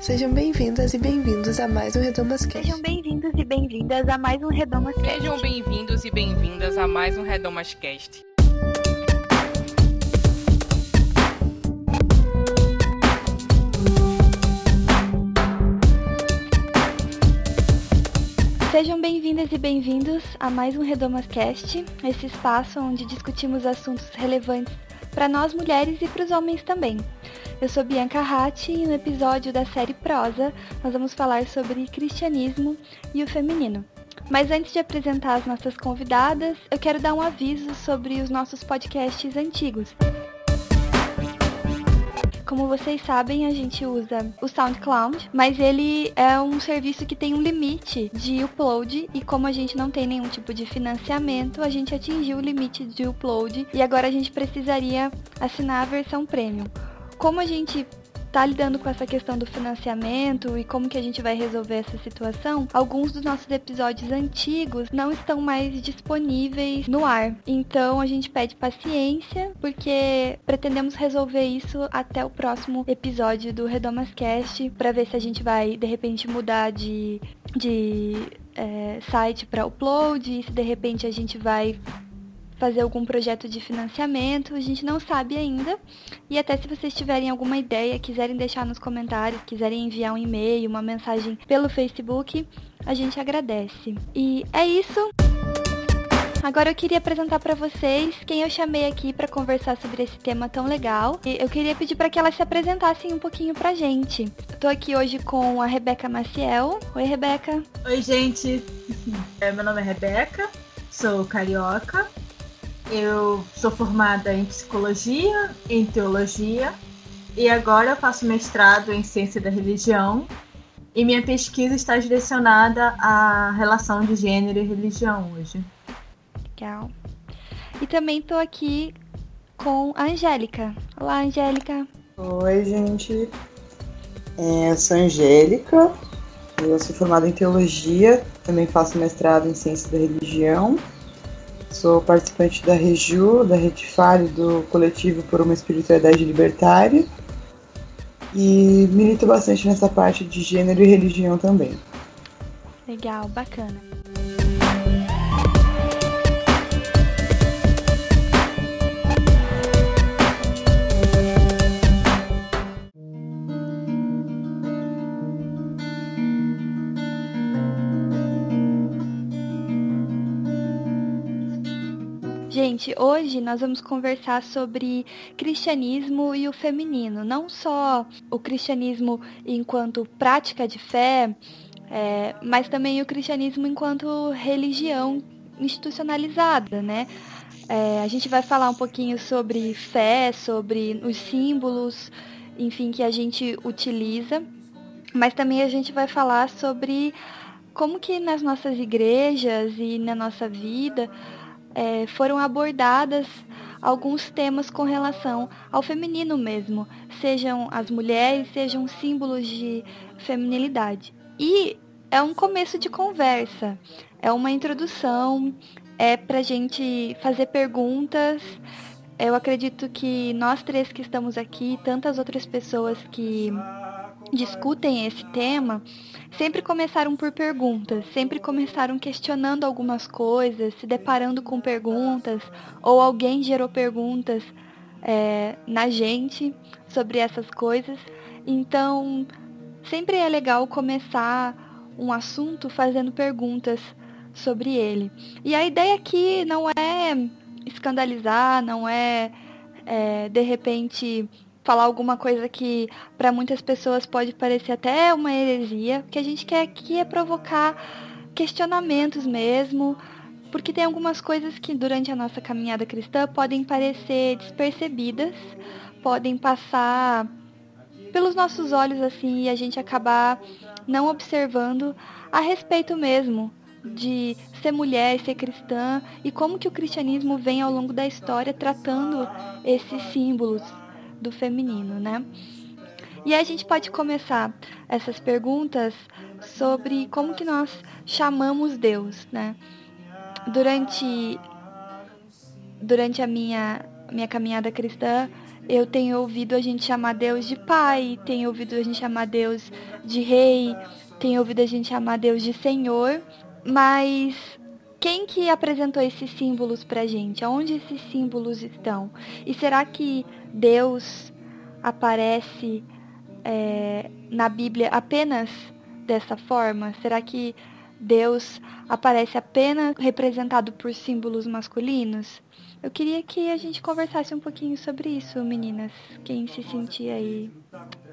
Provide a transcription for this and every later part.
Sejam bem-vindas e bem-vindos a mais um Redomas Cast. Sejam bem-vindos e bem-vindas a mais um Redomas Cast. Sejam bem-vindos e bem-vindas a mais um Redomas Cast. Sejam bem-vindas e bem-vindos a mais um Redomas Cast, esse espaço onde discutimos assuntos relevantes para nós mulheres e para os homens também. Eu sou Bianca Ratti e no episódio da série Prosa nós vamos falar sobre cristianismo e o feminino. Mas antes de apresentar as nossas convidadas, eu quero dar um aviso sobre os nossos podcasts antigos. Como vocês sabem, a gente usa o SoundCloud, mas ele é um serviço que tem um limite de upload e como a gente não tem nenhum tipo de financiamento, a gente atingiu o limite de upload e agora a gente precisaria assinar a versão premium. Como a gente está lidando com essa questão do financiamento e como que a gente vai resolver essa situação, alguns dos nossos episódios antigos não estão mais disponíveis no ar. Então a gente pede paciência, porque pretendemos resolver isso até o próximo episódio do Redomas Cast, para ver se a gente vai de repente mudar de, de é, site para upload, se de repente a gente vai fazer algum projeto de financiamento, a gente não sabe ainda. E até se vocês tiverem alguma ideia, quiserem deixar nos comentários, quiserem enviar um e-mail, uma mensagem pelo Facebook, a gente agradece. E é isso. Agora eu queria apresentar para vocês quem eu chamei aqui para conversar sobre esse tema tão legal. E eu queria pedir para que elas se apresentassem um pouquinho pra gente. Estou aqui hoje com a Rebeca Maciel. Oi, Rebeca. Oi, gente. É, meu nome é Rebeca, sou carioca, eu sou formada em psicologia, em teologia e agora eu faço mestrado em ciência da religião. E minha pesquisa está direcionada à relação de gênero e religião hoje. Legal. E também estou aqui com a Angélica. Olá, Angélica. Oi, gente. É, eu sou Angélica. Eu sou formada em teologia, também faço mestrado em ciência da religião Sou participante da Reju, da Retifale, do coletivo por uma espiritualidade libertária. E milito bastante nessa parte de gênero e religião também. Legal, bacana. Gente, hoje nós vamos conversar sobre cristianismo e o feminino. Não só o cristianismo enquanto prática de fé, é, mas também o cristianismo enquanto religião institucionalizada, né? É, a gente vai falar um pouquinho sobre fé, sobre os símbolos, enfim, que a gente utiliza, mas também a gente vai falar sobre como que nas nossas igrejas e na nossa vida é, foram abordadas alguns temas com relação ao feminino mesmo, sejam as mulheres, sejam símbolos de feminilidade. E é um começo de conversa, é uma introdução, é para gente fazer perguntas. Eu acredito que nós três que estamos aqui, tantas outras pessoas que discutem esse tema, sempre começaram por perguntas, sempre começaram questionando algumas coisas, se deparando com perguntas, ou alguém gerou perguntas é, na gente sobre essas coisas. Então, sempre é legal começar um assunto fazendo perguntas sobre ele. E a ideia aqui não é escandalizar, não é, é de repente falar alguma coisa que para muitas pessoas pode parecer até uma heresia. O que a gente quer aqui é provocar questionamentos mesmo, porque tem algumas coisas que durante a nossa caminhada cristã podem parecer despercebidas, podem passar pelos nossos olhos assim e a gente acabar não observando a respeito mesmo de ser mulher, ser cristã e como que o cristianismo vem ao longo da história tratando esses símbolos do feminino, né? E a gente pode começar essas perguntas sobre como que nós chamamos Deus, né? Durante durante a minha minha caminhada cristã, eu tenho ouvido a gente chamar Deus de pai, tenho ouvido a gente chamar Deus de rei, tenho ouvido a gente chamar Deus de Senhor, mas quem que apresentou esses símbolos pra gente? Aonde esses símbolos estão? E será que Deus aparece é, na Bíblia apenas dessa forma? Será que Deus aparece apenas representado por símbolos masculinos? Eu queria que a gente conversasse um pouquinho sobre isso, meninas. Quem se sentir aí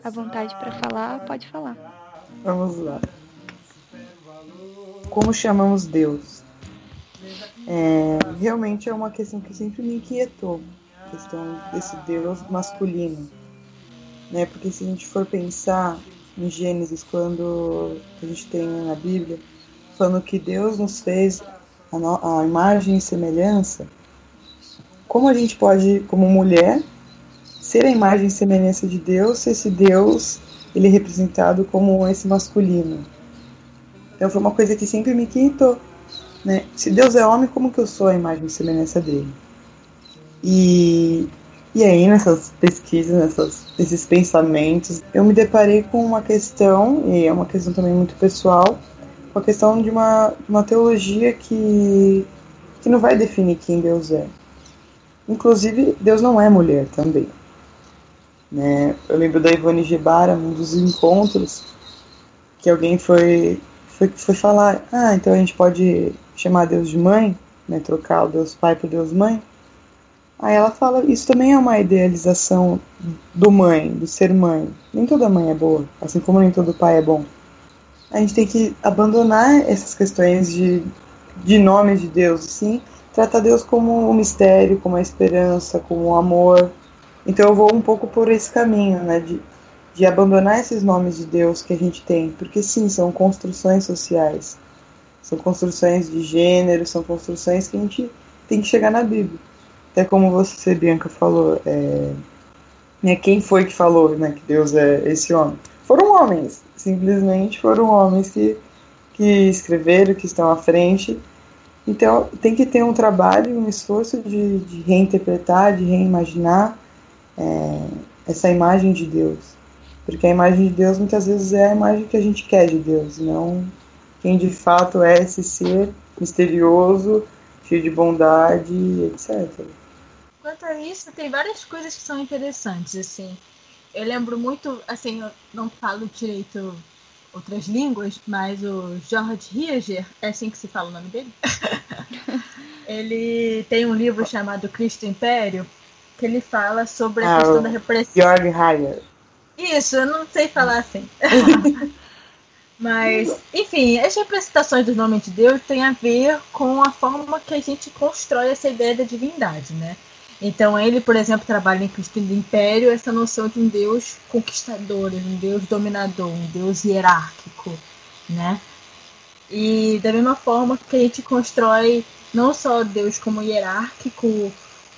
à vontade para falar, pode falar. Vamos lá. Como chamamos Deus? É, realmente é uma questão que sempre me inquietou, questão desse Deus masculino, né? Porque se a gente for pensar em Gênesis, quando a gente tem na Bíblia falando que Deus nos fez a, no, a imagem e semelhança, como a gente pode, como mulher, ser a imagem e semelhança de Deus se esse Deus ele é representado como esse masculino? Então foi uma coisa que sempre me inquietou. Né? Se Deus é homem, como que eu sou a imagem e semelhança dele? E, e aí, nessas pesquisas, nessas, nesses pensamentos, eu me deparei com uma questão, e é uma questão também muito pessoal, com a questão de uma, uma teologia que, que não vai definir quem Deus é. Inclusive, Deus não é mulher também. Né? Eu lembro da Ivone Gebara, um dos encontros, que alguém foi, foi, foi falar: ah, então a gente pode chamar Deus de mãe, né? trocar o Deus pai por Deus mãe. Aí ela fala: isso também é uma idealização do mãe, do ser mãe. Nem toda mãe é boa, assim como nem todo pai é bom. A gente tem que abandonar essas questões de, de nomes de Deus, sim trata Deus como um mistério, como a esperança, como o amor. Então eu vou um pouco por esse caminho, né, de, de abandonar esses nomes de Deus que a gente tem, porque sim, são construções sociais, são construções de gênero, são construções que a gente tem que chegar na Bíblia. Até como você, Bianca, falou, é, né, quem foi que falou né, que Deus é esse homem? Foram homens, simplesmente foram homens que, que escreveram, que estão à frente então, tem que ter um trabalho, um esforço de, de reinterpretar, de reimaginar é, essa imagem de Deus. Porque a imagem de Deus muitas vezes é a imagem que a gente quer de Deus, não quem de fato é esse ser misterioso, cheio de bondade, etc. Quanto a isso, tem várias coisas que são interessantes, assim. Eu lembro muito, assim, eu não falo direito outras línguas, mas o George Hiager, é assim que se fala o nome dele? ele tem um livro chamado Cristo Império, que ele fala sobre a ah, questão da repressão. George Hiager. Isso, eu não sei falar assim. Mas, enfim, as representações do nome de Deus têm a ver com a forma que a gente constrói essa ideia da divindade, né? Então ele, por exemplo, trabalha em Cristo do Império essa noção de um Deus conquistador, um Deus dominador, um Deus hierárquico, né? E da mesma forma que a gente constrói não só Deus como hierárquico,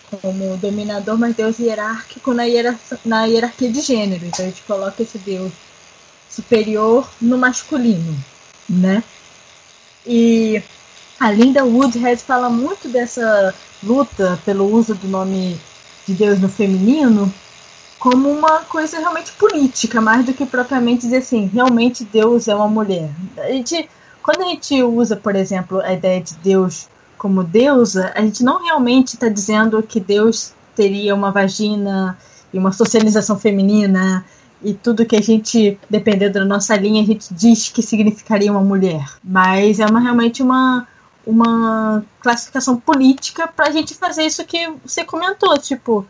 como dominador, mas Deus hierárquico na, hierarquia, na hierarquia de gênero. Então a gente coloca esse Deus superior no masculino, né? E a Linda Woodhead fala muito dessa luta pelo uso do nome de Deus no feminino como uma coisa realmente política, mais do que propriamente dizer assim, realmente Deus é uma mulher. A gente, quando a gente usa, por exemplo, a ideia de Deus como deusa, a gente não realmente está dizendo que Deus teria uma vagina e uma socialização feminina e tudo que a gente, dependendo da nossa linha, a gente diz que significaria uma mulher. Mas é uma, realmente uma, uma classificação política para a gente fazer isso que você comentou, tipo,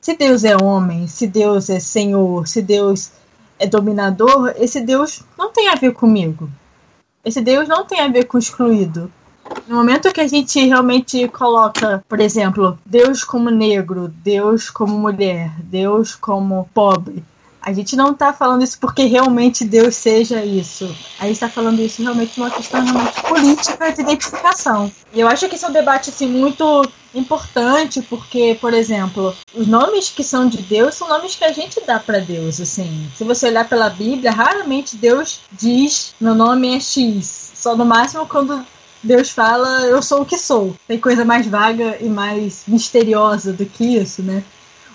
se Deus é homem, se Deus é senhor, se Deus é dominador, esse Deus não tem a ver comigo. Esse Deus não tem a ver com excluído. No momento que a gente realmente coloca, por exemplo, Deus como negro, Deus como mulher, Deus como pobre, a gente não está falando isso porque realmente Deus seja isso. A gente está falando isso realmente uma questão realmente política de identificação. E eu acho que esse é um debate assim, muito importante, porque, por exemplo, os nomes que são de Deus são nomes que a gente dá para Deus. Assim, se você olhar pela Bíblia, raramente Deus diz meu nome é X. Só no máximo quando Deus fala eu sou o que sou. Tem coisa mais vaga e mais misteriosa do que isso, né?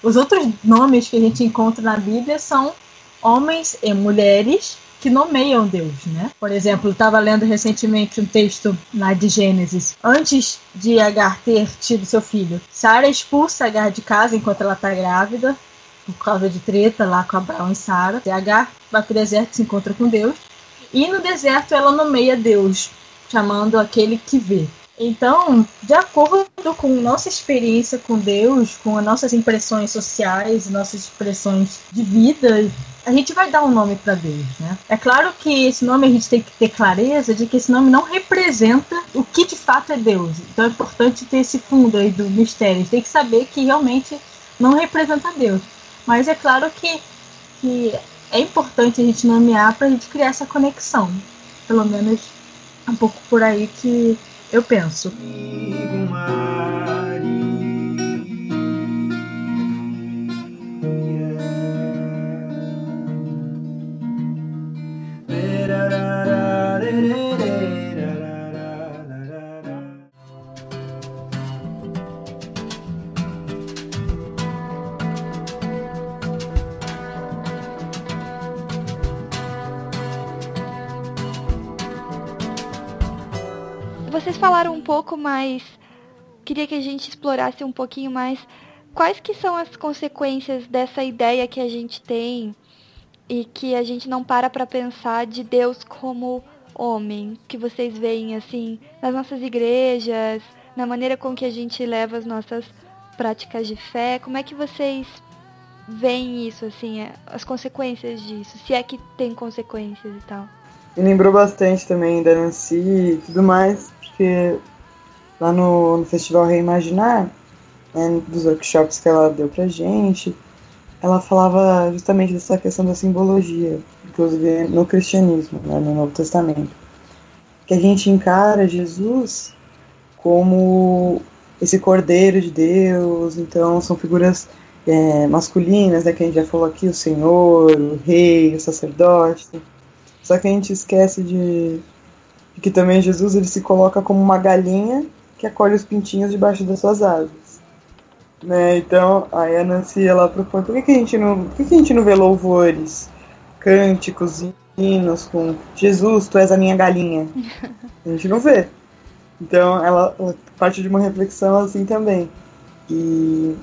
Os outros nomes que a gente encontra na Bíblia são homens e mulheres que nomeiam Deus, né? Por exemplo, estava lendo recentemente um texto lá de Gênesis. Antes de Agar ter tido seu filho, Sara expulsa Agar de casa enquanto ela está grávida, por causa de treta lá com Abraão e Sara. Agar vai para o deserto se encontra com Deus. E no deserto ela nomeia Deus, chamando aquele que vê. Então, de acordo com nossa experiência com Deus, com as nossas impressões sociais, nossas expressões de vida, a gente vai dar um nome para Deus, né? É claro que esse nome a gente tem que ter clareza de que esse nome não representa o que de fato é Deus. Então é importante ter esse fundo aí do mistério. A gente tem que saber que realmente não representa Deus. Mas é claro que, que é importante a gente nomear para a gente criar essa conexão. Pelo menos um pouco por aí que eu penso. Falaram um pouco mais, queria que a gente explorasse um pouquinho mais quais que são as consequências dessa ideia que a gente tem e que a gente não para para pensar de Deus como homem, que vocês veem assim nas nossas igrejas, na maneira com que a gente leva as nossas práticas de fé, como é que vocês veem isso assim, as consequências disso, se é que tem consequências e tal? Me lembrou bastante também da Nancy e tudo mais, porque lá no, no Festival Reimaginar, né, dos workshops que ela deu pra gente, ela falava justamente dessa questão da simbologia, inclusive no cristianismo, né, no Novo Testamento. Que a gente encara Jesus como esse cordeiro de Deus, então são figuras é, masculinas, né, que a gente já falou aqui, o Senhor, o Rei, o sacerdote. Só que a gente esquece de, de que também Jesus ele se coloca como uma galinha que acolhe os pintinhos debaixo das suas asas. Né? Então, aí a Nancy ela propõe, por que, que, a gente não, por que, que a gente não vê louvores, cânticos, hinos com Jesus, tu és a minha galinha? A gente não vê. Então, ela, ela parte de uma reflexão assim também. E,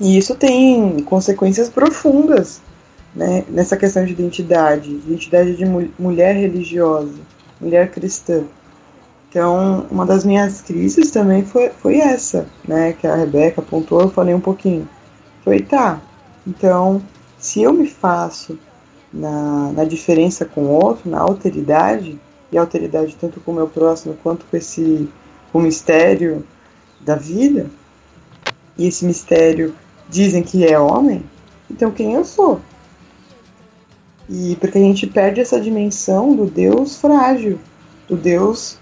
e isso tem consequências profundas né, nessa questão de identidade, identidade de mu mulher religiosa, mulher cristã. Então, uma das minhas crises também foi, foi essa, né, que a Rebeca apontou, eu falei um pouquinho. Foi, tá, então, se eu me faço na, na diferença com o outro, na alteridade, e alteridade tanto com o meu próximo quanto com esse o mistério da vida, e esse mistério dizem que é homem, então quem eu sou? E porque a gente perde essa dimensão do Deus frágil, do Deus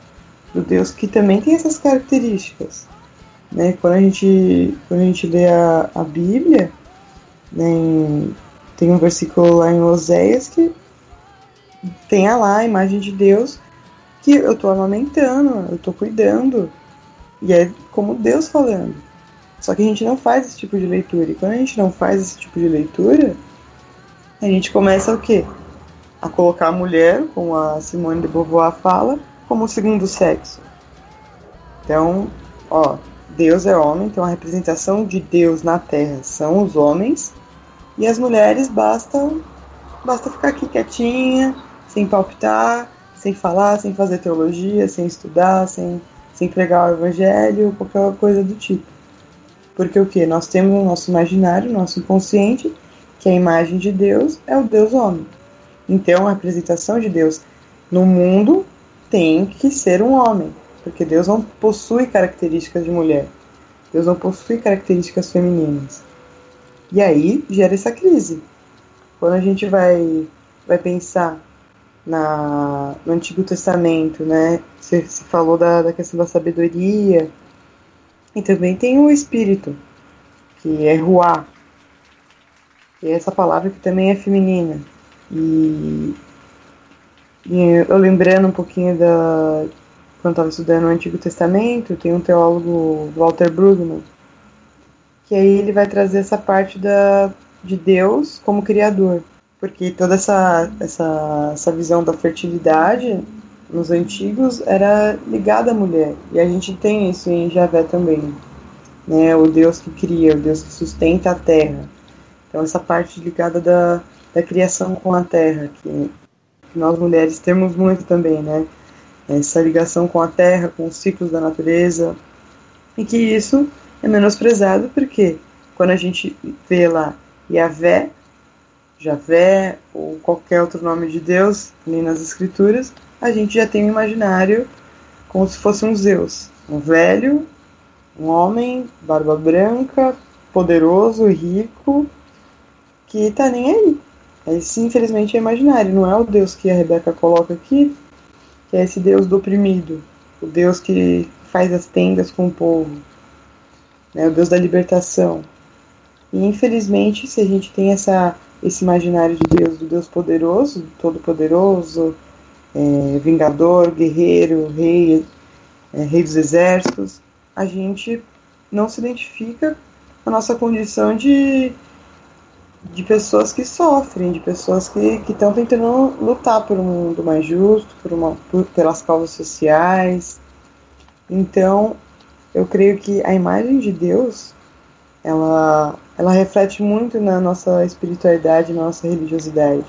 do Deus que também tem essas características. Né? Quando, a gente, quando a gente lê a, a Bíblia, né, em, tem um versículo lá em Oséias que tem lá a imagem de Deus que eu estou amamentando, eu estou cuidando. E é como Deus falando. Só que a gente não faz esse tipo de leitura. E quando a gente não faz esse tipo de leitura, a gente começa o quê? A colocar a mulher, como a Simone de Beauvoir fala, como o segundo sexo. Então, ó, Deus é homem, então a representação de Deus na Terra são os homens, e as mulheres basta, basta ficar aqui quietinha, sem palpitar, sem falar, sem fazer teologia, sem estudar, sem, sem pregar o evangelho, qualquer coisa do tipo. Porque o que? Nós temos o nosso imaginário, nosso inconsciente, que a imagem de Deus é o Deus homem. Então, a representação de Deus no mundo tem que ser um homem, porque Deus não possui características de mulher. Deus não possui características femininas. E aí gera essa crise. Quando a gente vai, vai pensar na, no Antigo Testamento, né? Você, você falou da, da questão da sabedoria. E também tem o Espírito, que é Ruá. E essa palavra que também é feminina. E e eu lembrando um pouquinho da. Quando estava estudando o Antigo Testamento, tem um teólogo, Walter Brueggemann, que aí ele vai trazer essa parte da, de Deus como criador. Porque toda essa, essa, essa visão da fertilidade nos antigos era ligada à mulher. E a gente tem isso em Javé também. Né? O Deus que cria, o Deus que sustenta a terra. Então essa parte ligada da, da criação com a terra, que, que nós mulheres temos muito também, né? Essa ligação com a terra, com os ciclos da natureza. E que isso é menosprezado porque quando a gente vê lá Yahvé, Javé ou qualquer outro nome de Deus ali nas escrituras, a gente já tem um imaginário como se fosse um Zeus, um velho, um homem, barba branca, poderoso, rico, que tá nem aí. Esse, infelizmente, é imaginário, não é o Deus que a Rebeca coloca aqui, que é esse Deus do oprimido, o Deus que faz as tendas com o povo, né, o Deus da libertação. E infelizmente, se a gente tem essa, esse imaginário de Deus, do Deus poderoso, todo-poderoso, é, vingador, guerreiro, rei, é, rei dos exércitos, a gente não se identifica com a nossa condição de, de pessoas que sofrem, de pessoas que estão tentando lutar por um mundo mais justo, por uma, por, pelas causas sociais. Então, eu creio que a imagem de Deus, ela, ela reflete muito na nossa espiritualidade, na nossa religiosidade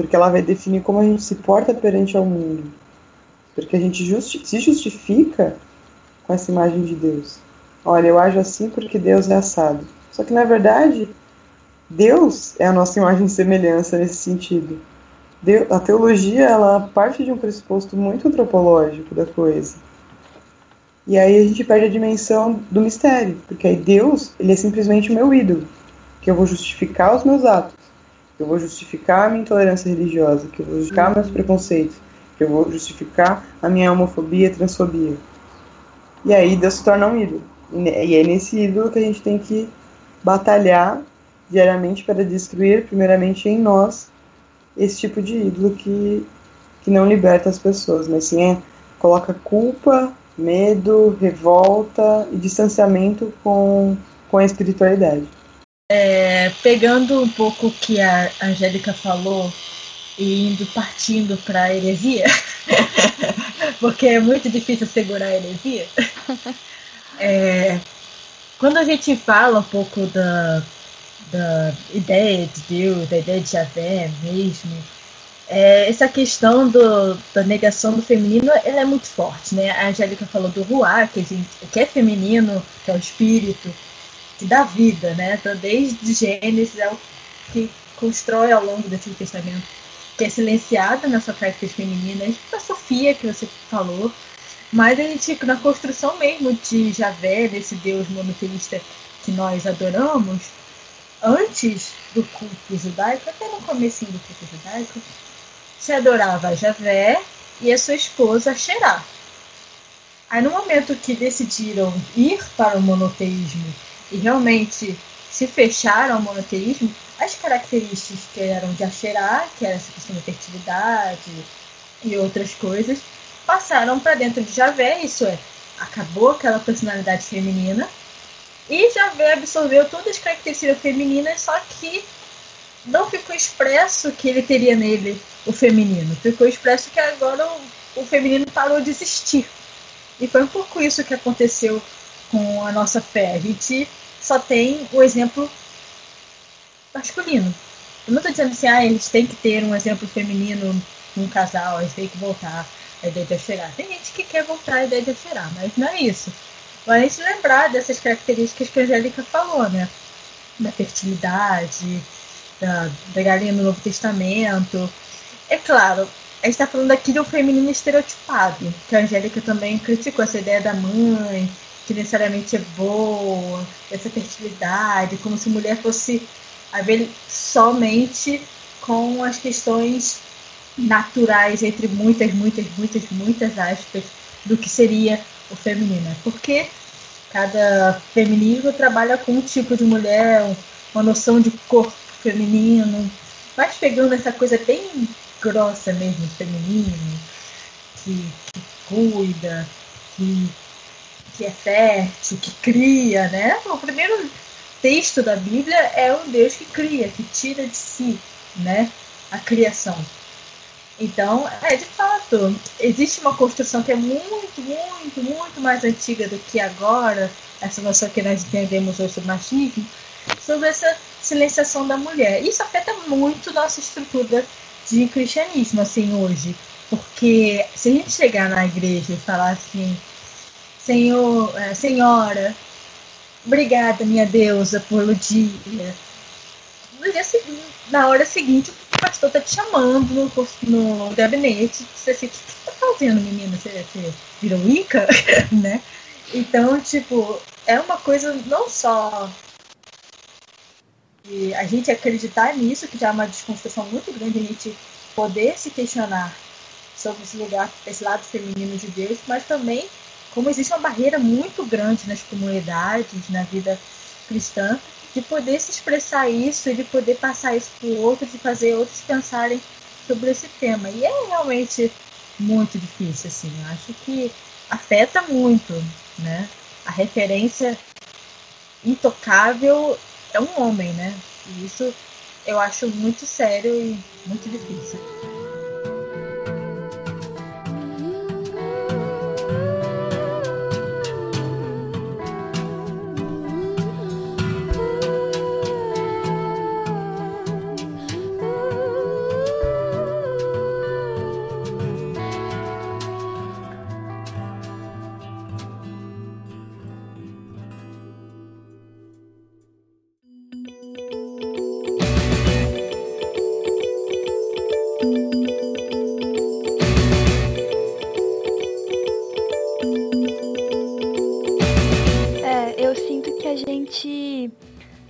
porque ela vai definir como a gente se porta perante ao mundo. Porque a gente justi se justifica com essa imagem de Deus. Olha, eu ajo assim porque Deus é assado. Só que na verdade, Deus é a nossa imagem e semelhança nesse sentido. Deus, a teologia ela parte de um pressuposto muito antropológico da coisa. E aí a gente perde a dimensão do mistério, porque aí Deus ele é simplesmente o meu ídolo, que eu vou justificar os meus atos que eu vou justificar a minha intolerância religiosa, que eu vou justificar meus preconceitos, que eu vou justificar a minha homofobia e transfobia. E aí Deus se torna um ídolo. E é nesse ídolo que a gente tem que batalhar diariamente para destruir, primeiramente em nós, esse tipo de ídolo que, que não liberta as pessoas, mas sim é, coloca culpa, medo, revolta e distanciamento com, com a espiritualidade. É, pegando um pouco o que a Angélica falou e indo partindo para a heresia, porque é muito difícil segurar a heresia. É, quando a gente fala um pouco da, da ideia de Deus, da ideia de Javé mesmo, é, essa questão do, da negação do feminino ela é muito forte. Né? A Angélica falou do Ruá, que, que é feminino, que é o espírito que dá vida, né? Então, desde Gênesis é o que constrói ao longo do Antigo Testamento, que é silenciada nas suas características femininas, a Sofia que você falou, mas a gente, na construção mesmo de Javé, desse Deus monoteísta que nós adoramos, antes do culto judaico, até no começo do culto judaico, se adorava Javé e a sua esposa Xerá. Aí no momento que decidiram ir para o monoteísmo e realmente se fecharam ao monoteísmo, as características que eram de Asherá, que era essa questão da fertilidade e outras coisas, passaram para dentro de Javé, isso é, acabou aquela personalidade feminina, e Javé absorveu todas as características femininas, só que não ficou expresso que ele teria nele o feminino. Ficou expresso que agora o, o feminino parou de existir. E foi um pouco isso que aconteceu com a nossa fé. A gente só tem o exemplo masculino. Eu não estou dizendo assim, ah, eles têm que ter um exemplo feminino num casal, eles têm que voltar à ideia de cheirar. Tem gente que quer voltar à ideia de cheirar, mas não é isso. Mas lembrar dessas características que a Angélica falou, né? Da fertilidade, da, da galinha no Novo Testamento. É claro, a gente está falando aqui de um feminino estereotipado, que a Angélica também criticou essa ideia da mãe, que necessariamente é boa, essa fertilidade, como se mulher fosse a ver somente com as questões naturais, entre muitas, muitas, muitas, muitas aspas, do que seria o feminino. Porque cada feminismo trabalha com um tipo de mulher, uma noção de corpo feminino, mas pegando essa coisa bem grossa mesmo, feminino, que, que cuida, que que é fértil, que cria, né? O primeiro texto da Bíblia é um Deus que cria, que tira de si, né, a criação. Então, é de fato, existe uma construção que é muito, muito, muito mais antiga do que agora, essa noção que nós entendemos hoje sobre machismo, sobre essa silenciação da mulher. Isso afeta muito nossa estrutura de cristianismo, assim, hoje. Porque se a gente chegar na igreja e falar assim, Senhor, é, Senhora, obrigada, minha deusa, pelo dia. No dia seguinte, na hora seguinte, pastor tá te chamando no, no gabinete. Você assim, o que você tá fazendo, menina? Você, você virou Ica? né? Então, tipo, é uma coisa não só de a gente acreditar nisso, que já é uma desconstrução muito grande, a gente poder se questionar sobre esse lugar, esse lado feminino de Deus, mas também como existe uma barreira muito grande nas comunidades, na vida cristã, de poder se expressar isso e de poder passar isso para o outro, de fazer outros pensarem sobre esse tema. E é realmente muito difícil, assim. Eu acho que afeta muito, né? A referência intocável é um homem, né? E isso eu acho muito sério e muito difícil.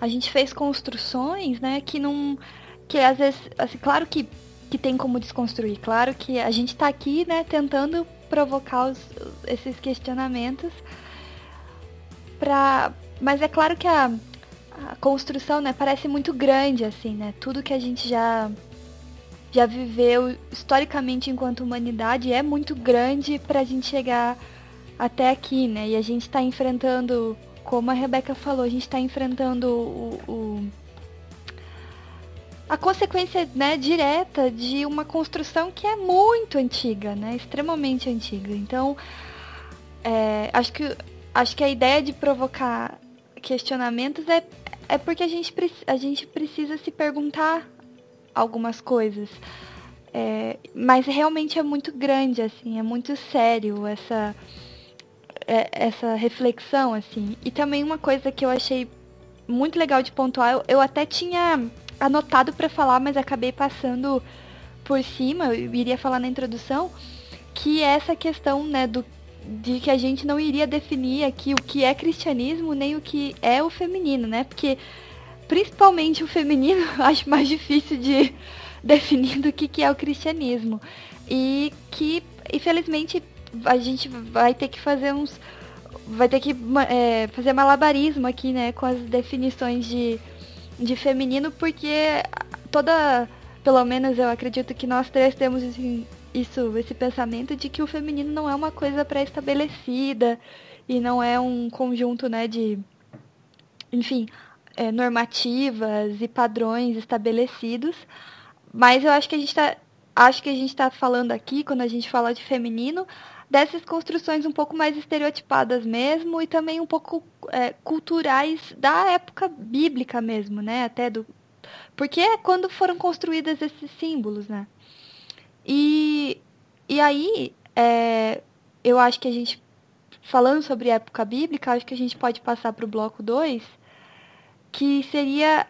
Gente fez construções, né, que não. Que às vezes, assim, claro que, que tem como desconstruir, claro que a gente está aqui, né, tentando provocar os, esses questionamentos. Pra, mas é claro que a, a construção, né, parece muito grande, assim, né? Tudo que a gente já já viveu historicamente enquanto humanidade é muito grande para a gente chegar até aqui, né? E a gente está enfrentando como a Rebeca falou, a gente está enfrentando o, o, a consequência né, direta de uma construção que é muito antiga, né, extremamente antiga. Então, é, acho, que, acho que a ideia de provocar questionamentos é, é porque a gente, a gente precisa se perguntar algumas coisas. É, mas realmente é muito grande, assim, é muito sério essa essa reflexão, assim. E também uma coisa que eu achei muito legal de pontuar, eu, eu até tinha anotado para falar, mas acabei passando por cima, eu iria falar na introdução, que é essa questão, né, do, de que a gente não iria definir aqui o que é cristianismo, nem o que é o feminino, né? Porque principalmente o feminino acho mais difícil de definir do que, que é o cristianismo. E que, infelizmente, a gente vai ter que fazer uns. Vai ter que é, fazer malabarismo aqui, né, com as definições de, de feminino, porque toda. Pelo menos eu acredito que nós três temos isso, esse pensamento de que o feminino não é uma coisa pré-estabelecida e não é um conjunto, né, de. Enfim, é, normativas e padrões estabelecidos. Mas eu acho que a gente está acho que a gente está falando aqui, quando a gente fala de feminino, dessas construções um pouco mais estereotipadas mesmo e também um pouco é, culturais da época bíblica mesmo, né? Até do porque é quando foram construídos esses símbolos, né? E, e aí, é, eu acho que a gente, falando sobre época bíblica, acho que a gente pode passar para o bloco 2, que seria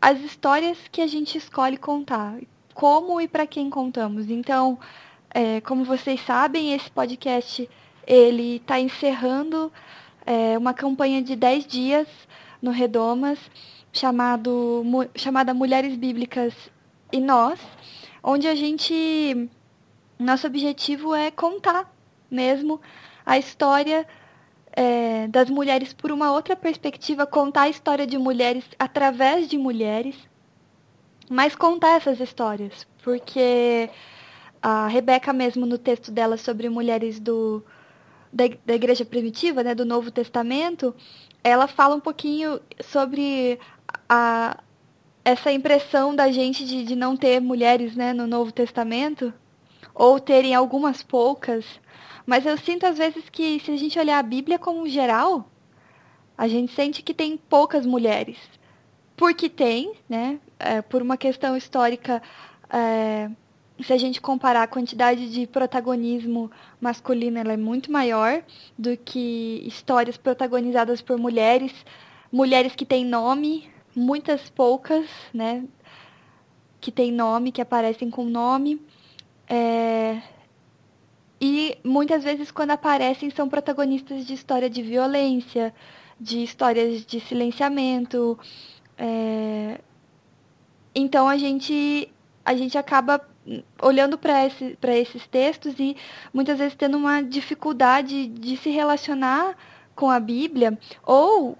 as histórias que a gente escolhe contar. Como e para quem contamos. Então, é, como vocês sabem, esse podcast ele está encerrando é, uma campanha de 10 dias no Redomas, chamado, chamada Mulheres Bíblicas e Nós, onde a gente. Nosso objetivo é contar mesmo a história é, das mulheres por uma outra perspectiva, contar a história de mulheres através de mulheres, mas contar essas histórias, porque a Rebeca mesmo no texto dela sobre mulheres do, da, da igreja primitiva, né, do Novo Testamento, ela fala um pouquinho sobre a, essa impressão da gente de, de não ter mulheres né, no Novo Testamento, ou terem algumas poucas. Mas eu sinto às vezes que se a gente olhar a Bíblia como geral, a gente sente que tem poucas mulheres. Porque tem, né? É, por uma questão histórica, é, se a gente comparar a quantidade de protagonismo masculino, ela é muito maior do que histórias protagonizadas por mulheres, mulheres que têm nome, muitas poucas, né? Que têm nome, que aparecem com nome. É... E muitas vezes, quando aparecem, são protagonistas de história de violência, de histórias de silenciamento. É... Então a gente, a gente acaba olhando para esse, esses textos e muitas vezes tendo uma dificuldade de se relacionar com a Bíblia ou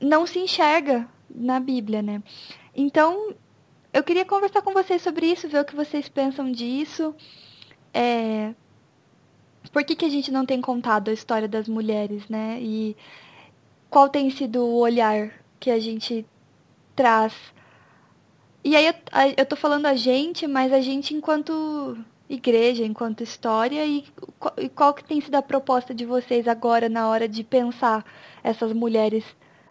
não se enxerga na Bíblia, né? Então, eu queria conversar com vocês sobre isso, ver o que vocês pensam disso. É... Por que, que a gente não tem contado a história das mulheres, né? E qual tem sido o olhar que a gente traz e aí eu, eu tô falando a gente, mas a gente enquanto igreja, enquanto história, e, e qual que tem sido a proposta de vocês agora na hora de pensar essas mulheres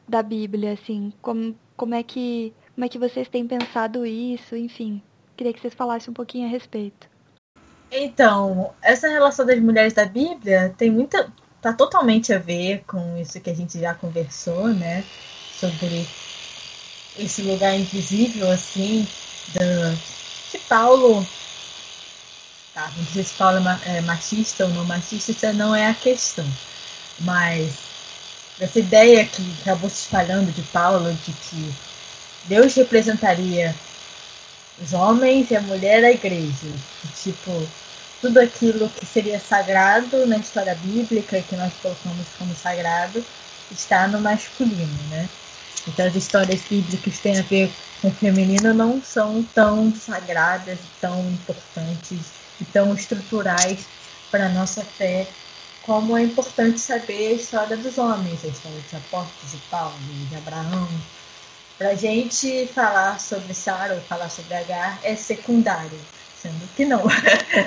da Bíblia, assim, como, como é que como é que vocês têm pensado isso, enfim. Queria que vocês falassem um pouquinho a respeito. Então, essa relação das mulheres da Bíblia tem muita. tá totalmente a ver com isso que a gente já conversou, né? Sobre esse lugar invisível, assim, do, de Paulo. Tá, não dizer se Paulo é, é machista ou não machista, isso não é a questão. Mas essa ideia que acabou se espalhando de Paulo de que Deus representaria os homens e a mulher a igreja. tipo, tudo aquilo que seria sagrado na história bíblica que nós colocamos como sagrado está no masculino, né? Então as histórias bíblicas têm a ver com o feminino não são tão sagradas, tão importantes e tão estruturais para a nossa fé como é importante saber a história dos homens, a história dos apóstolos de Paulo, de Abraão. Para a gente falar sobre Sara ou falar sobre Agar é secundário, sendo que não.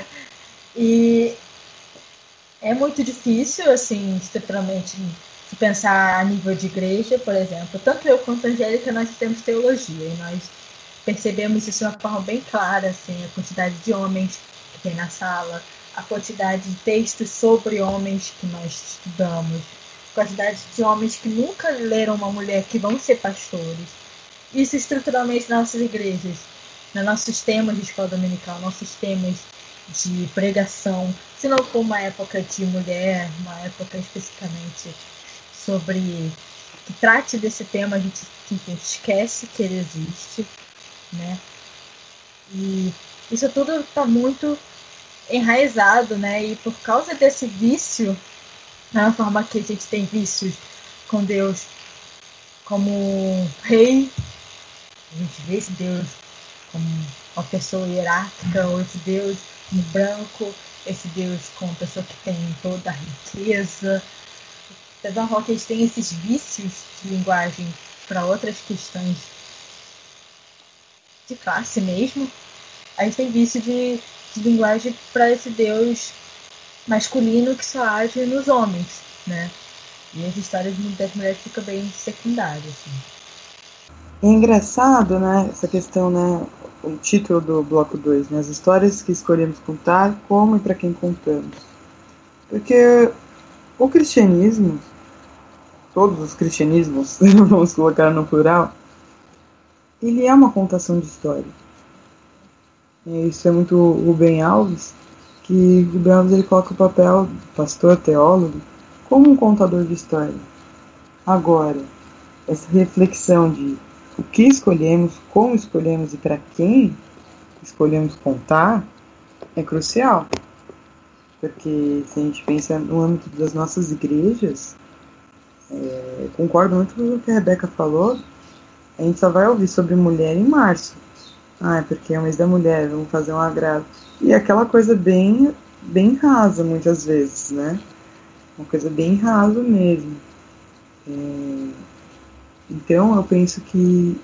e é muito difícil, assim, estruturalmente pensar a nível de igreja, por exemplo, tanto eu quanto a Angélica, nós temos teologia e nós percebemos isso de uma forma bem clara, assim, a quantidade de homens que tem na sala, a quantidade de textos sobre homens que nós estudamos, a quantidade de homens que nunca leram uma mulher que vão ser pastores. Isso estruturalmente nas nossas igrejas, nos nossos temas de escola dominical, nossos temas de pregação, se não for uma época de mulher, uma época especificamente sobre que trate desse tema, a gente, esquece que ele existe, né? E isso tudo está muito enraizado, né? E por causa desse vício, na forma que a gente tem vícios com Deus como rei, a gente vê esse Deus como uma pessoa hierárquica, ou esse Deus como branco, esse Deus como pessoa que tem toda a riqueza, Apesar rock eles têm esses vícios de linguagem para outras questões de classe mesmo, a gente tem vício de, de linguagem para esse Deus masculino que só age nos homens, né? E as histórias das mulheres ficam bem secundárias. Assim. É engraçado, né, essa questão, né, o título do bloco 2, né, as histórias que escolhemos contar, como e para quem contamos. Porque o cristianismo, todos os cristianismos, vamos colocar no plural, ele é uma contação de história. Isso é muito Rubem Alves, que Rubem Alves ele coloca o papel do pastor, teólogo, como um contador de história. Agora, essa reflexão de o que escolhemos, como escolhemos e para quem escolhemos contar é crucial. Porque se a gente pensa no âmbito das nossas igrejas, é, concordo muito com o que a Rebeca falou. A gente só vai ouvir sobre mulher em março. Ah, é porque é o mês da mulher, vamos fazer um agrado. E aquela coisa bem, bem rasa muitas vezes, né? uma coisa bem rasa mesmo. É, então eu penso que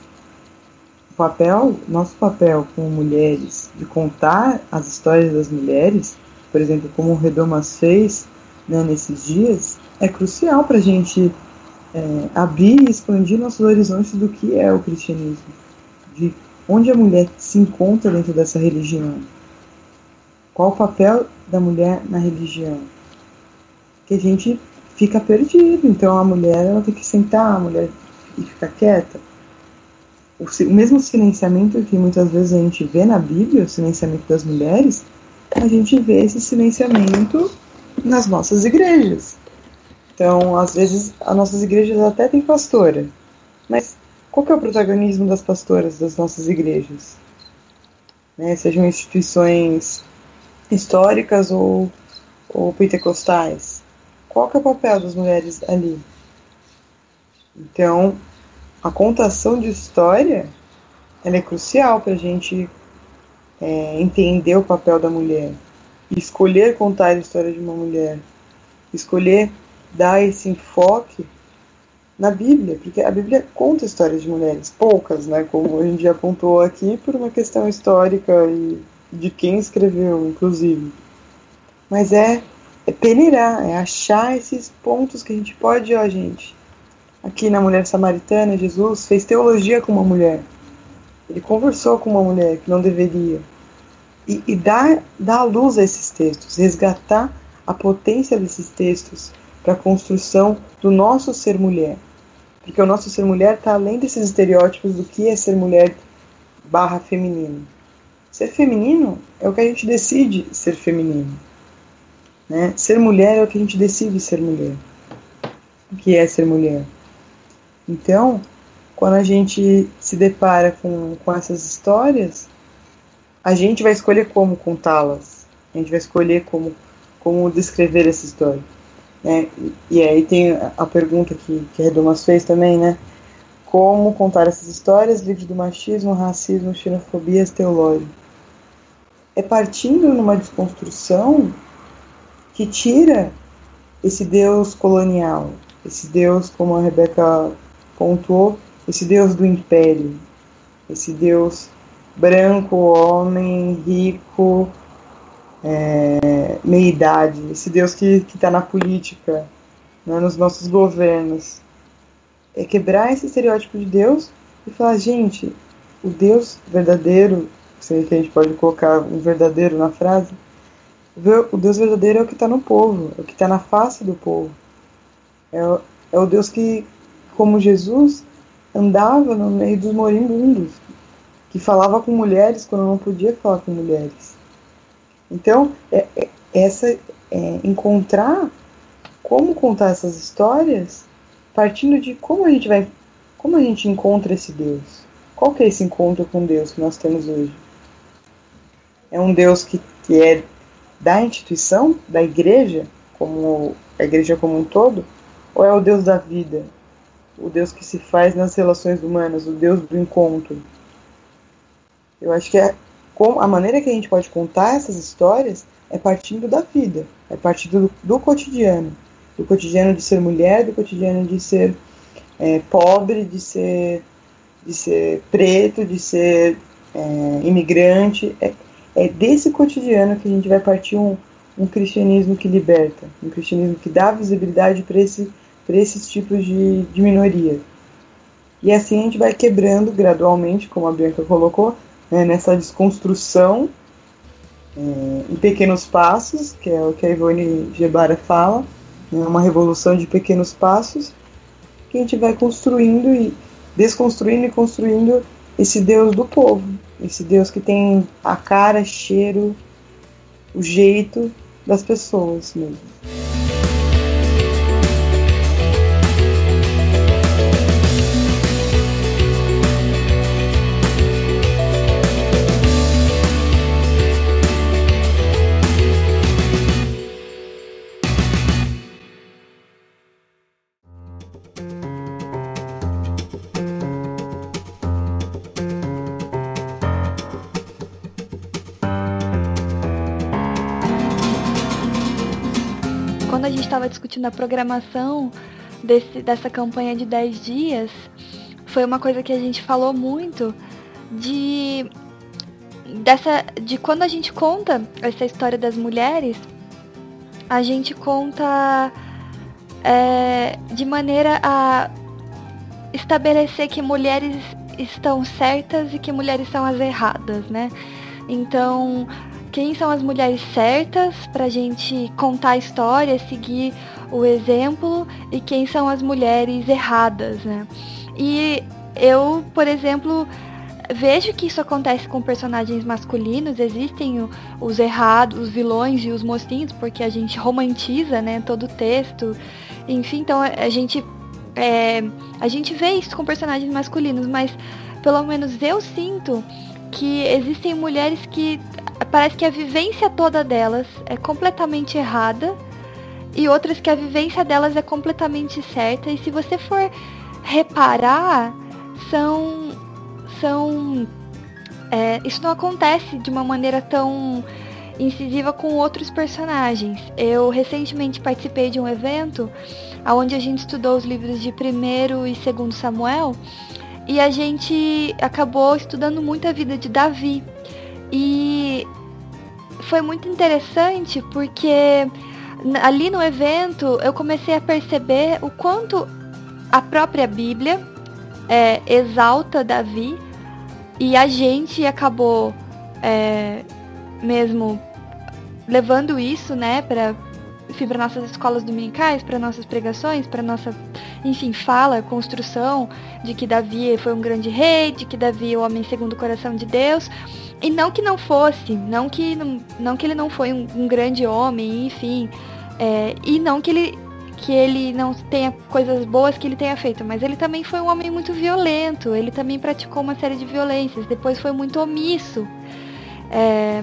o papel, nosso papel como mulheres, de contar as histórias das mulheres, por exemplo, como o Redomas fez né, nesses dias, é crucial para a gente é, abrir e expandir nossos horizontes do que é o cristianismo, de onde a mulher se encontra dentro dessa religião, qual o papel da mulher na religião, que a gente fica perdido. Então a mulher ela tem que sentar, a mulher e ficar quieta. O mesmo silenciamento que muitas vezes a gente vê na Bíblia, o silenciamento das mulheres, a gente vê esse silenciamento nas nossas igrejas. Então, às vezes, as nossas igrejas até têm pastora, mas qual é o protagonismo das pastoras das nossas igrejas? Né, sejam instituições históricas ou, ou pentecostais. Qual é o papel das mulheres ali? Então, a contação de história ela é crucial para a gente é, entender o papel da mulher, escolher contar a história de uma mulher, escolher dar esse enfoque na Bíblia, porque a Bíblia conta histórias de mulheres, poucas, né, como a gente já apontou aqui, por uma questão histórica e de quem escreveu, inclusive. Mas é, é peneirar, é achar esses pontos que a gente pode, ó, gente. Aqui na Mulher Samaritana, Jesus fez teologia com uma mulher. Ele conversou com uma mulher que não deveria. E, e dar, dar luz a esses textos, resgatar a potência desses textos para a construção do nosso ser mulher. Porque o nosso ser mulher está além desses estereótipos do que é ser mulher barra feminino. Ser feminino é o que a gente decide ser feminino. Né? Ser mulher é o que a gente decide ser mulher. O que é ser mulher? Então, quando a gente se depara com, com essas histórias, a gente vai escolher como contá-las. A gente vai escolher como, como descrever essa história. Né? E aí tem a pergunta que, que a Redomas fez também, né? Como contar essas histórias livres do machismo, racismo, xenofobias teológicas? É partindo numa desconstrução que tira esse Deus colonial, esse Deus, como a Rebeca pontuou, esse Deus do império, esse Deus branco, homem, rico, é, meia-idade, esse Deus que está na política, né, nos nossos governos. É quebrar esse estereótipo de Deus e falar, gente, o Deus verdadeiro, se a gente pode colocar um verdadeiro na frase, o Deus verdadeiro é o que está no povo, é o que está na face do povo. É o, é o Deus que, como Jesus, andava no meio dos moribundos, que falava com mulheres quando não podia falar com mulheres então, é, é, essa é, encontrar como contar essas histórias partindo de como a gente vai, como a gente encontra esse Deus. Qual que é esse encontro com Deus que nós temos hoje? É um Deus que, que é da instituição, da igreja, como a igreja como um todo, ou é o Deus da vida, o Deus que se faz nas relações humanas, o Deus do encontro? Eu acho que é com a maneira que a gente pode contar essas histórias é partindo da vida, é partindo do, do cotidiano, do cotidiano de ser mulher, do cotidiano de ser é, pobre, de ser, de ser preto, de ser é, imigrante. É, é desse cotidiano que a gente vai partir um, um cristianismo que liberta, um cristianismo que dá visibilidade para esse, esses tipos de, de minoria. E assim a gente vai quebrando gradualmente, como a Bianca colocou, né, nessa desconstrução é, em pequenos passos, que é o que a Ivone Gebara fala, né, uma revolução de pequenos passos, que a gente vai construindo e desconstruindo e construindo esse Deus do povo, esse Deus que tem a cara, cheiro, o jeito das pessoas mesmo. Gente estava discutindo a programação desse, dessa campanha de 10 dias, foi uma coisa que a gente falou muito de dessa de quando a gente conta essa história das mulheres, a gente conta é, de maneira a estabelecer que mulheres estão certas e que mulheres são as erradas, né? Então, quem são as mulheres certas para a gente contar a história, seguir o exemplo e quem são as mulheres erradas, né? E eu, por exemplo, vejo que isso acontece com personagens masculinos, existem os errados, os vilões e os mocinhos, porque a gente romantiza, né, todo o texto. Enfim, então a gente é, a gente vê isso com personagens masculinos, mas pelo menos eu sinto que existem mulheres que parece que a vivência toda delas é completamente errada e outras que a vivência delas é completamente certa. E se você for reparar, são. são é, isso não acontece de uma maneira tão incisiva com outros personagens. Eu recentemente participei de um evento onde a gente estudou os livros de primeiro e segundo Samuel e a gente acabou estudando muito a vida de Davi. E foi muito interessante porque ali no evento eu comecei a perceber o quanto a própria Bíblia é, exalta Davi e a gente acabou é, mesmo levando isso, né, para para nossas escolas dominicais, para nossas pregações, para nossa, enfim, fala, construção de que Davi foi um grande rei, de que Davi é o homem segundo o coração de Deus. E não que não fosse, não que, não, não que ele não foi um, um grande homem, enfim. É, e não que ele, que ele não tenha coisas boas que ele tenha feito, mas ele também foi um homem muito violento, ele também praticou uma série de violências, depois foi muito omisso. É,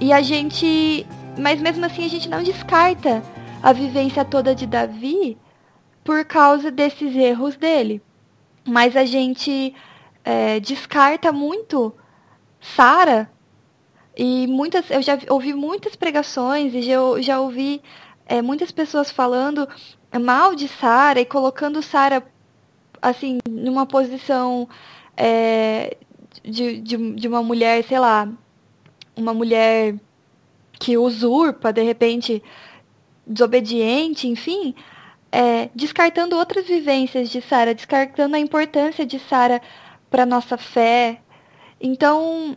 e a gente mas mesmo assim a gente não descarta a vivência toda de Davi por causa desses erros dele. Mas a gente é, descarta muito Sara e muitas eu já ouvi muitas pregações e já, já ouvi é, muitas pessoas falando mal de Sara e colocando Sara assim numa posição é, de, de, de uma mulher sei lá uma mulher que usurpa, de repente, desobediente, enfim, é, descartando outras vivências de Sara, descartando a importância de Sara para nossa fé. Então,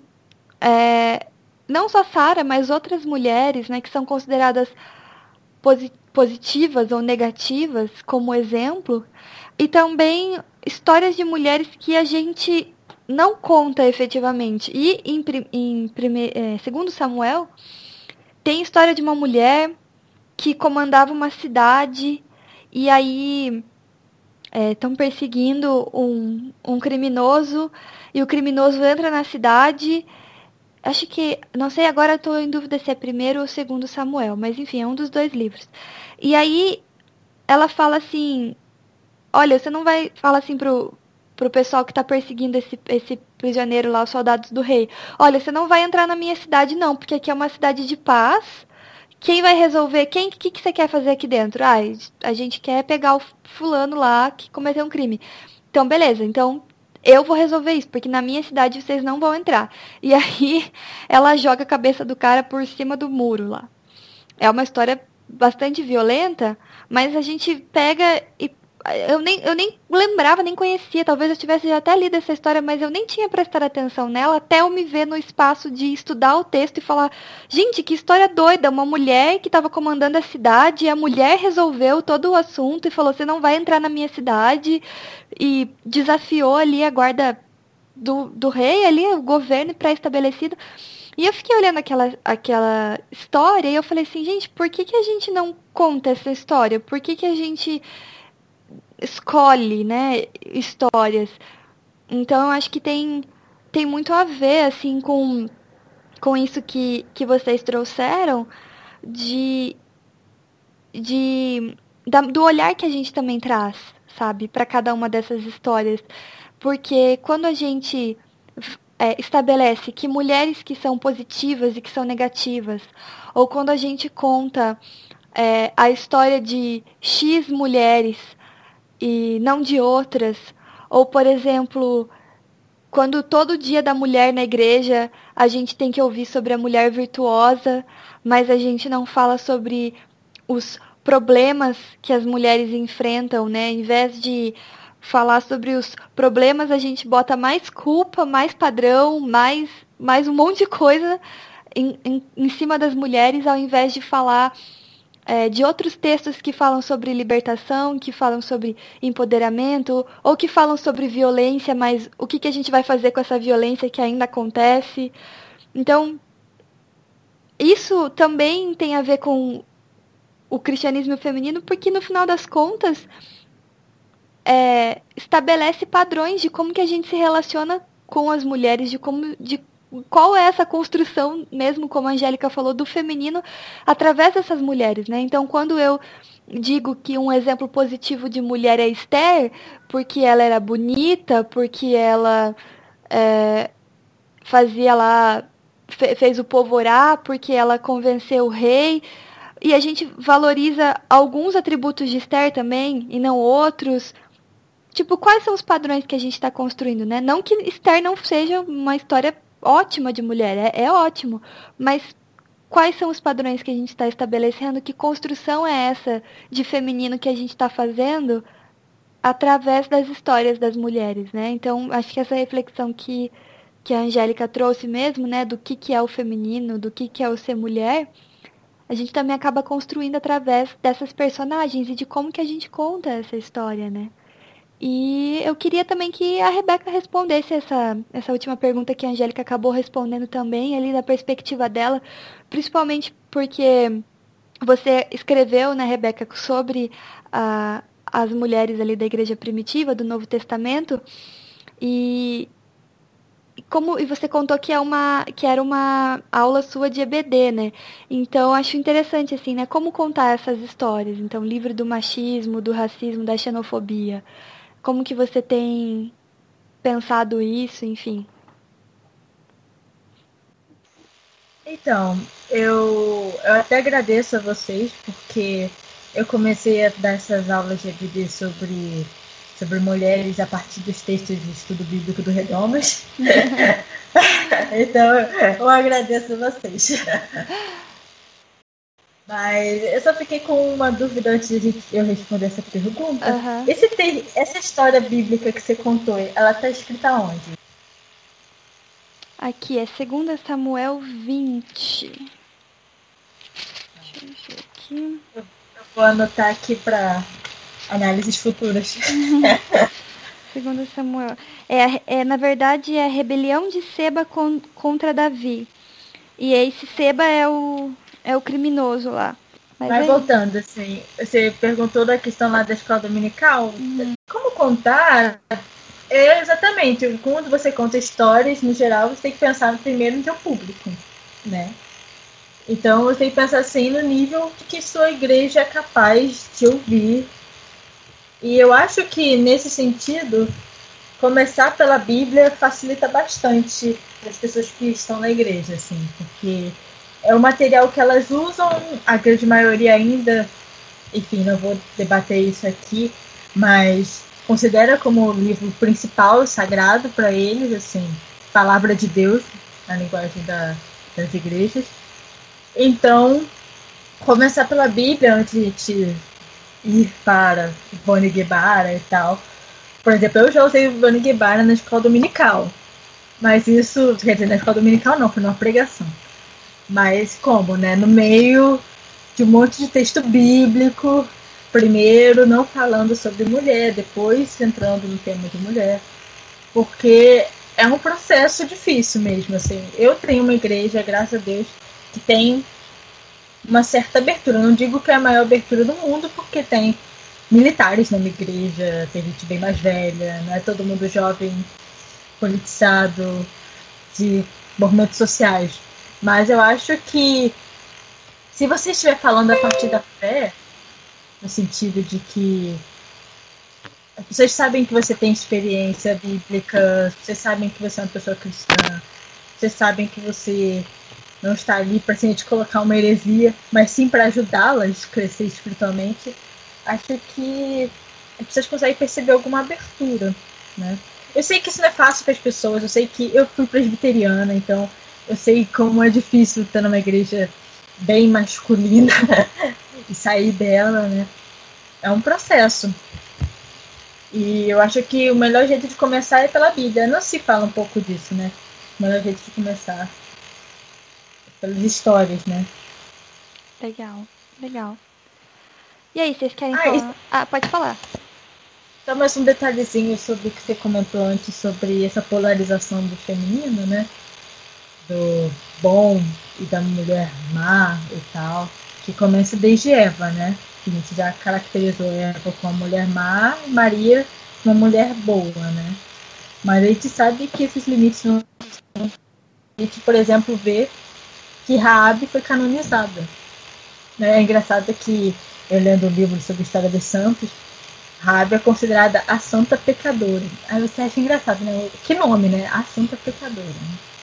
é, não só Sara, mas outras mulheres, né, que são consideradas posi positivas ou negativas como exemplo, e também histórias de mulheres que a gente não conta efetivamente. E em, em é, segundo Samuel, tem história de uma mulher que comandava uma cidade e aí estão é, perseguindo um, um criminoso e o criminoso entra na cidade. Acho que, não sei, agora estou em dúvida se é primeiro ou segundo Samuel, mas enfim, é um dos dois livros. E aí ela fala assim: Olha, você não vai. Fala assim pro, pro pessoal que está perseguindo esse, esse prisioneiro lá, os soldados do rei. Olha, você não vai entrar na minha cidade, não, porque aqui é uma cidade de paz. Quem vai resolver? Quem que, que você quer fazer aqui dentro? Ah, a gente quer pegar o fulano lá que cometeu um crime. Então, beleza. Então, eu vou resolver isso, porque na minha cidade vocês não vão entrar. E aí ela joga a cabeça do cara por cima do muro lá. É uma história bastante violenta, mas a gente pega e eu nem, eu nem lembrava, nem conhecia. Talvez eu tivesse até lido essa história, mas eu nem tinha prestado atenção nela até eu me ver no espaço de estudar o texto e falar: gente, que história doida! Uma mulher que estava comandando a cidade, e a mulher resolveu todo o assunto e falou: você não vai entrar na minha cidade. E desafiou ali a guarda do, do rei, ali, o governo pré-estabelecido. E eu fiquei olhando aquela, aquela história e eu falei assim, gente, por que, que a gente não conta essa história? Por que, que a gente escolhe, né, histórias. Então eu acho que tem, tem muito a ver, assim, com, com isso que, que vocês trouxeram, de, de da, do olhar que a gente também traz, sabe, para cada uma dessas histórias. Porque quando a gente é, estabelece que mulheres que são positivas e que são negativas, ou quando a gente conta é, a história de X mulheres e não de outras. Ou, por exemplo, quando todo dia da mulher na igreja a gente tem que ouvir sobre a mulher virtuosa, mas a gente não fala sobre os problemas que as mulheres enfrentam, né? Em vez de falar sobre os problemas, a gente bota mais culpa, mais padrão, mais, mais um monte de coisa em, em, em cima das mulheres, ao invés de falar é, de outros textos que falam sobre libertação, que falam sobre empoderamento, ou que falam sobre violência, mas o que, que a gente vai fazer com essa violência que ainda acontece. Então, isso também tem a ver com o cristianismo feminino, porque no final das contas é, estabelece padrões de como que a gente se relaciona com as mulheres, de como de qual é essa construção, mesmo como a Angélica falou, do feminino através dessas mulheres, né? Então, quando eu digo que um exemplo positivo de mulher é Esther, porque ela era bonita, porque ela é, fazia lá, fe, fez o povo orar, porque ela convenceu o rei, e a gente valoriza alguns atributos de Esther também, e não outros. Tipo, quais são os padrões que a gente está construindo, né? Não que Esther não seja uma história ótima de mulher, é, é ótimo. Mas quais são os padrões que a gente está estabelecendo? Que construção é essa de feminino que a gente está fazendo através das histórias das mulheres, né? Então, acho que essa reflexão que, que a Angélica trouxe mesmo, né? Do que, que é o feminino, do que, que é o ser mulher, a gente também acaba construindo através dessas personagens e de como que a gente conta essa história, né? E eu queria também que a Rebeca respondesse essa, essa última pergunta que a Angélica acabou respondendo também, ali da perspectiva dela, principalmente porque você escreveu, né, Rebeca, sobre as mulheres ali da igreja primitiva, do Novo Testamento, e como e você contou que é uma que era uma aula sua de EBD, né? Então acho interessante assim, né, como contar essas histórias. Então, livre do machismo, do racismo, da xenofobia. Como que você tem pensado isso, enfim? Então, eu, eu até agradeço a vocês, porque eu comecei a dar essas aulas de EBD sobre, sobre mulheres a partir dos textos de estudo bíblico do Redomas. então, eu agradeço a vocês. Mas eu só fiquei com uma dúvida antes de eu responder essa pergunta. Uhum. Esse te... Essa história bíblica que você contou, ela está escrita onde? Aqui, é 2 Samuel 20. Deixa eu ver aqui. Eu, vou anotar aqui para análises futuras. 2 Samuel. É, é, na verdade, é a rebelião de Seba con, contra Davi. E esse Seba é o é o criminoso lá. Mas Vai aí... voltando, assim, você perguntou da questão lá da escola dominical. Uhum. Como contar? É exatamente, quando você conta histórias, no geral, você tem que pensar primeiro no seu público, né? Então você tem que pensar assim no nível que sua igreja é capaz de ouvir. E eu acho que nesse sentido, começar pela Bíblia facilita bastante as pessoas que estão na igreja, assim, porque é o material que elas usam, a grande maioria ainda, enfim, não vou debater isso aqui, mas considera como o livro principal, sagrado para eles, assim, palavra de Deus, na linguagem da, das igrejas. Então, começar pela Bíblia antes de ir para Boni Gebara e tal. Por exemplo, eu já usei Boni Gebara na escola dominical, mas isso, quer dizer, na escola dominical não, foi numa pregação. Mas como, né? No meio de um monte de texto bíblico, primeiro não falando sobre mulher, depois entrando no tema de mulher, porque é um processo difícil mesmo, assim. Eu tenho uma igreja, graças a Deus, que tem uma certa abertura. Não digo que é a maior abertura do mundo, porque tem militares na minha igreja, tem gente bem mais velha, não é todo mundo jovem, politizado, de movimentos sociais. Mas eu acho que se você estiver falando a partir da fé, no sentido de que as pessoas sabem que você tem experiência bíblica, vocês sabem que você é uma pessoa cristã, vocês sabem que você não está ali para assim, te colocar uma heresia, mas sim para ajudá-las a crescer espiritualmente, acho que as pessoas conseguem perceber alguma abertura, né? Eu sei que isso não é fácil para as pessoas, eu sei que eu fui presbiteriana, então eu sei como é difícil estar numa igreja bem masculina e sair dela, né? É um processo. E eu acho que o melhor jeito de começar é pela Bíblia. Não se fala um pouco disso, né? O melhor jeito de começar é pelas histórias, né? Legal, legal. E aí, vocês querem Ah, falar? isso- Ah, pode falar. Só mais um detalhezinho sobre o que você comentou antes sobre essa polarização do feminino, né? Do bom e da mulher má e tal. Que começa desde Eva, né? A gente já caracterizou Eva como uma mulher má e Maria uma mulher boa, né? Mas a gente sabe que esses limites não. A gente, por exemplo, vê que Raabe foi canonizada. Né? É engraçado que eu lendo um livro sobre a história dos santos, Raabe é considerada a santa pecadora. Aí você acha engraçado, né? Que nome, né? A santa pecadora. né?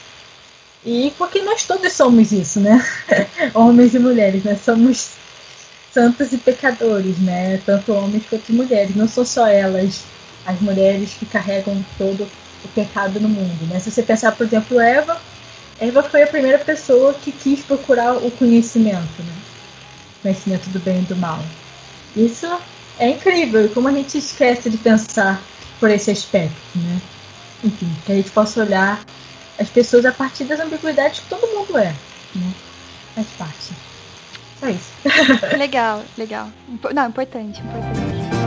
E porque nós todos somos isso, né? Homens e mulheres, né? Somos santos e pecadores, né? Tanto homens quanto mulheres. Não são só elas, as mulheres que carregam todo o pecado no mundo, né? Se você pensar, por exemplo, Eva, Eva foi a primeira pessoa que quis procurar o conhecimento, né? Conhecimento do bem e do mal. Isso é incrível, como a gente esquece de pensar por esse aspecto, né? Enfim, que a gente possa olhar as pessoas a partir das ambiguidades que todo mundo é, né? Faz parte. Só isso. Legal, legal. Não, importante, importante.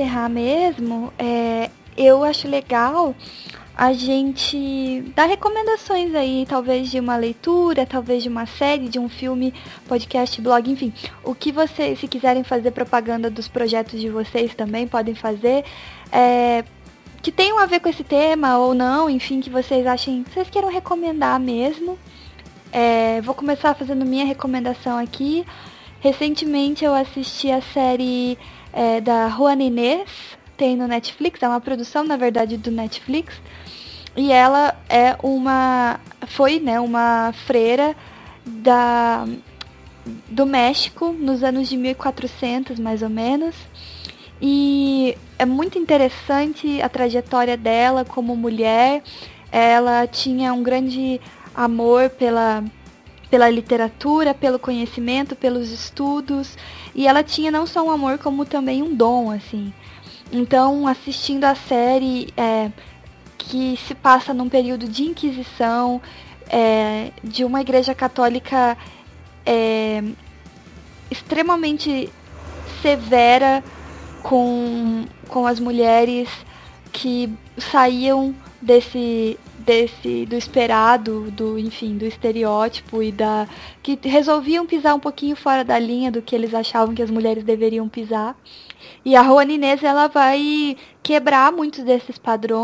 Encerrar mesmo, é, eu acho legal a gente dar recomendações aí, talvez de uma leitura, talvez de uma série, de um filme, podcast, blog, enfim. O que vocês, se quiserem fazer propaganda dos projetos de vocês também, podem fazer. É, que tenham a ver com esse tema ou não, enfim, que vocês achem, que vocês queiram recomendar mesmo. É, vou começar fazendo minha recomendação aqui. Recentemente eu assisti a série é, da Juana Inês, tem no Netflix, é uma produção, na verdade, do Netflix. E ela é uma. foi né, uma freira da, do México nos anos de 1400, mais ou menos. E é muito interessante a trajetória dela como mulher. Ela tinha um grande amor pela, pela literatura, pelo conhecimento, pelos estudos. E ela tinha não só um amor, como também um dom, assim. Então, assistindo a série é, que se passa num período de inquisição, é, de uma igreja católica é, extremamente severa com, com as mulheres que saíam desse desse do esperado, do enfim, do estereótipo e da que resolviam pisar um pouquinho fora da linha do que eles achavam que as mulheres deveriam pisar. E a Juana Inês ela vai quebrar muitos desses padrões